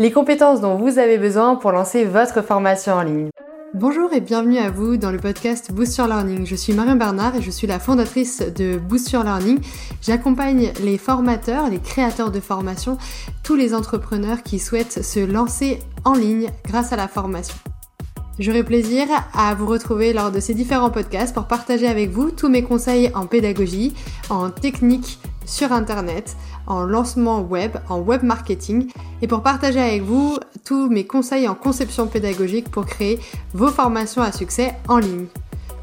les compétences dont vous avez besoin pour lancer votre formation en ligne. Bonjour et bienvenue à vous dans le podcast Boost Your Learning. Je suis Marion Bernard et je suis la fondatrice de Boost Your Learning. J'accompagne les formateurs, les créateurs de formation, tous les entrepreneurs qui souhaitent se lancer en ligne grâce à la formation. J'aurai plaisir à vous retrouver lors de ces différents podcasts pour partager avec vous tous mes conseils en pédagogie, en technique sur Internet, en lancement web, en web marketing et pour partager avec vous tous mes conseils en conception pédagogique pour créer vos formations à succès en ligne.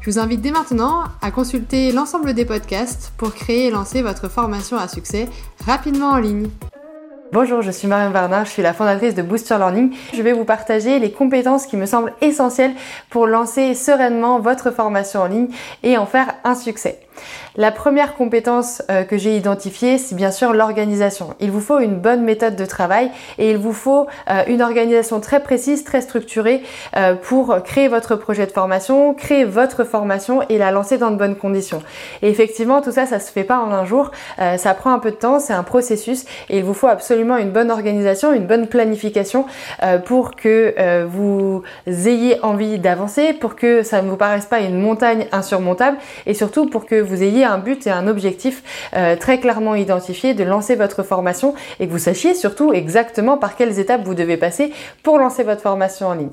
Je vous invite dès maintenant à consulter l'ensemble des podcasts pour créer et lancer votre formation à succès rapidement en ligne. Bonjour, je suis Marion Bernard, je suis la fondatrice de Booster Learning. Je vais vous partager les compétences qui me semblent essentielles pour lancer sereinement votre formation en ligne et en faire un succès. La première compétence euh, que j'ai identifiée, c'est bien sûr l'organisation. Il vous faut une bonne méthode de travail et il vous faut euh, une organisation très précise, très structurée euh, pour créer votre projet de formation, créer votre formation et la lancer dans de bonnes conditions. Et effectivement, tout ça, ça se fait pas en un jour. ça prend un peu de temps, c'est un processus et il vous faut absolument une bonne organisation, une bonne planification pour que vous ayez envie d'avancer, pour que ça ne vous paraisse pas une montagne insurmontable et surtout pour que vous ayez un but et un objectif euh, très clairement identifié de lancer votre formation et que vous sachiez surtout exactement par quelles étapes vous devez passer pour lancer votre formation en ligne.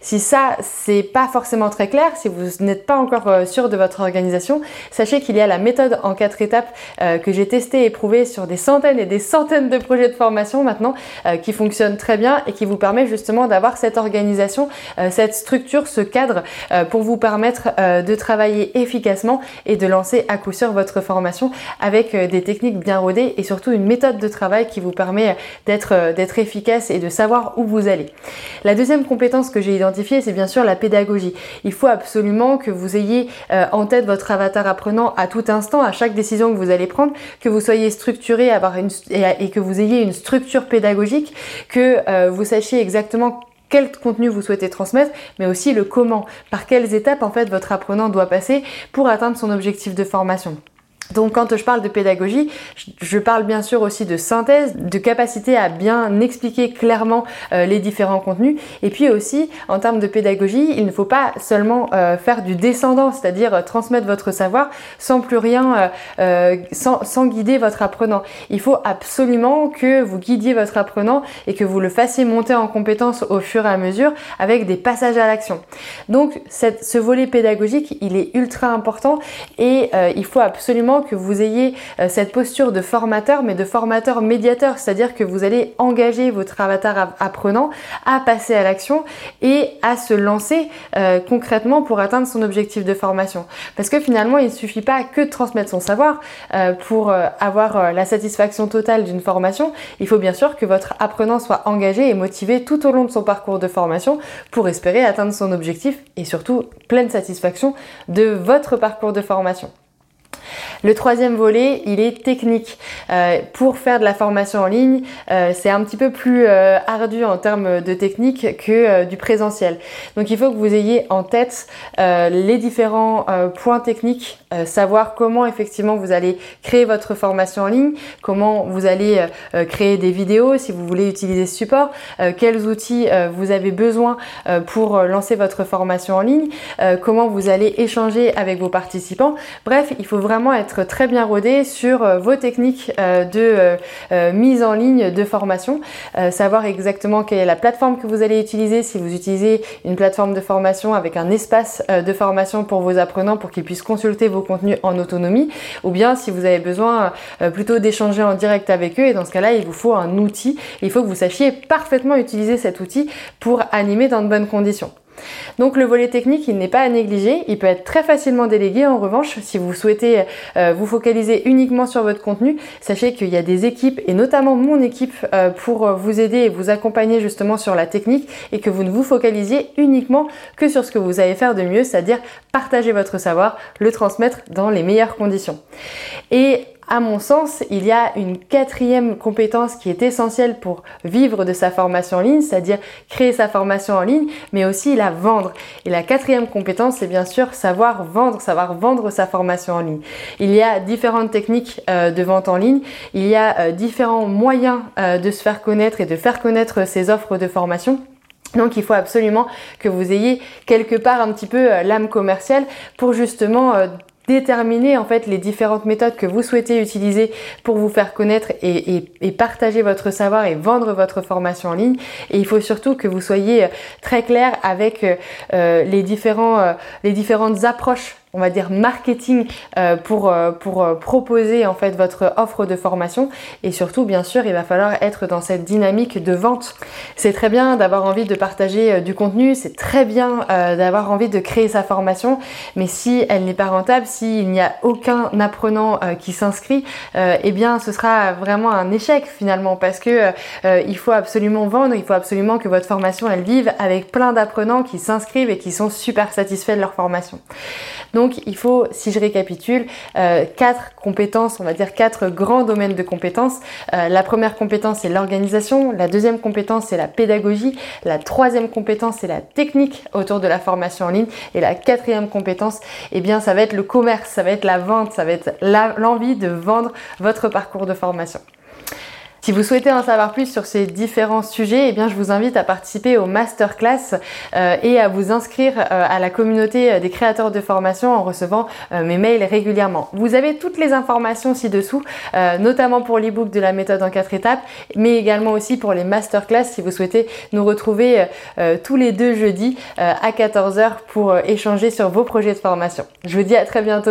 Si ça, c'est pas forcément très clair, si vous n'êtes pas encore euh, sûr de votre organisation, sachez qu'il y a la méthode en quatre étapes euh, que j'ai testée et éprouvée sur des centaines et des centaines de projets de formation maintenant qui fonctionne très bien et qui vous permet justement d'avoir cette organisation, cette structure, ce cadre pour vous permettre de travailler efficacement et de lancer à coup sûr votre formation avec euh, des techniques bien rodées et surtout une méthode de travail qui vous permet d'être euh, d'être efficace et de savoir où vous allez. La deuxième compétence que j'ai identifiée, c'est bien sûr la pédagogie. Il faut absolument que vous ayez euh, en tête votre avatar apprenant à tout instant, à chaque décision que vous allez prendre, que vous soyez structuré avoir une, et, que vous ayez une structure pédagogique, que vous sachiez exactement quel contenu vous souhaitez transmettre, mais aussi le comment, par quelles étapes en fait votre apprenant doit passer pour atteindre son objectif de formation. Donc quand je parle de pédagogie, je parle bien sûr aussi de synthèse, de capacité à bien expliquer clairement euh, les différents contenus. Et puis aussi, en termes de pédagogie, il ne faut pas seulement euh, faire du descendant, c'est-à-dire euh, transmettre votre savoir sans plus rien, sans, guider votre apprenant. Il faut absolument que vous guidiez votre apprenant et que vous le fassiez monter en compétence au fur et à mesure avec des passages à l'action. Donc ce volet pédagogique, il est ultra important et il faut absolument que vous ayez euh, cette posture de formateur, mais de formateur médiateur, c'est-à-dire que vous allez engager votre avatar apprenant à passer à l'action et à se lancer euh, concrètement pour atteindre son objectif de formation. Parce que finalement, il ne suffit pas que de transmettre son savoir euh, pour avoir la satisfaction totale d'une formation. Il faut bien sûr que votre apprenant soit engagé et motivé tout au long de son parcours de formation pour espérer atteindre son objectif et surtout pleine satisfaction de votre parcours de formation. Le troisième volet, il est technique. Euh, pour faire de la formation en ligne, euh, c'est un petit peu plus euh, ardu en termes de technique que du présentiel. Donc il faut que vous ayez en tête les différents points techniques, savoir comment effectivement vous allez créer votre formation en ligne, comment vous allez créer des vidéos si vous voulez utiliser ce support, quels outils vous avez besoin pour lancer votre formation en ligne, comment vous allez échanger avec vos participants. Bref, il faut vraiment être très bien rodé sur euh, vos techniques euh, de euh, mise en ligne de formation, savoir exactement quelle est la plateforme que vous allez utiliser, si vous utilisez une plateforme de formation avec un espace de formation pour vos apprenants pour qu'ils puissent consulter vos contenus en autonomie, ou bien si vous avez besoin plutôt d'échanger en direct avec eux, et dans ce cas-là, il vous faut un outil, il faut que vous sachiez parfaitement utiliser cet outil pour animer dans de bonnes conditions. Donc le volet technique, il n'est pas à négliger, il peut être très facilement délégué. En revanche, si vous souhaitez euh, vous focaliser uniquement sur votre contenu, sachez qu'il y a des équipes, et notamment mon équipe, euh, pour vous aider et vous accompagner justement sur la technique, et que vous ne vous focalisiez uniquement que sur ce que vous savez faire de mieux, c'est-à-dire partager votre savoir, le transmettre dans les meilleures conditions. Et À mon sens, il y a une quatrième compétence qui est essentielle pour vivre de sa formation en ligne, c'est-à-dire créer sa formation en ligne, mais aussi la vendre. Et la quatrième compétence, c'est bien sûr savoir vendre, savoir vendre sa formation en ligne. Il y a différentes techniques euh, de vente en ligne, il y a euh, différents moyens euh, de se faire connaître et de faire connaître ses offres de formation. Donc il faut absolument que vous ayez quelque part un petit peu l'âme commerciale pour justement déterminer en fait les différentes méthodes que vous souhaitez utiliser pour vous faire connaître et, partager votre savoir et vendre votre formation en ligne. Et il faut surtout que vous soyez euh, très clair avec euh, euh, les, différents, les différentes approches on va dire marketing euh, pour, euh, euh, proposer en fait votre offre de formation. Et surtout bien sûr il va falloir être dans cette dynamique de vente. C'est très bien d'avoir envie de partager du contenu, c'est très bien d'avoir envie de créer sa formation, mais si elle n'est pas rentable, s'il n'y a aucun apprenant qui s'inscrit, eh bien ce sera vraiment un échec finalement. Parce que il faut absolument vendre, il faut absolument que votre formation elle vive avec plein d'apprenants qui s'inscrivent et qui sont super satisfaits de leur formation. Il faut, si je récapitule, euh, quatre compétences, on va dire quatre grands domaines de compétences. Euh, la première compétence c'est l'organisation, la deuxième compétence c'est la pédagogie, la troisième compétence c'est la technique autour de la formation en ligne et la quatrième compétence, eh bien ça va être le commerce, ça va être la vente, ça va être l'envie de vendre votre parcours de formation. Si vous souhaitez en savoir plus sur ces différents sujets, eh bien je vous invite à participer au masterclass euh, et à vous inscrire euh, à la communauté euh, des créateurs de formation en recevant mes mails régulièrement. Vous avez toutes les informations ci-dessous, notamment pour l'ebook de la méthode en quatre étapes, mais également aussi pour les masterclass si vous souhaitez nous retrouver tous les deux jeudis à 14h pour échanger sur vos projets de formation. Je vous dis à très bientôt.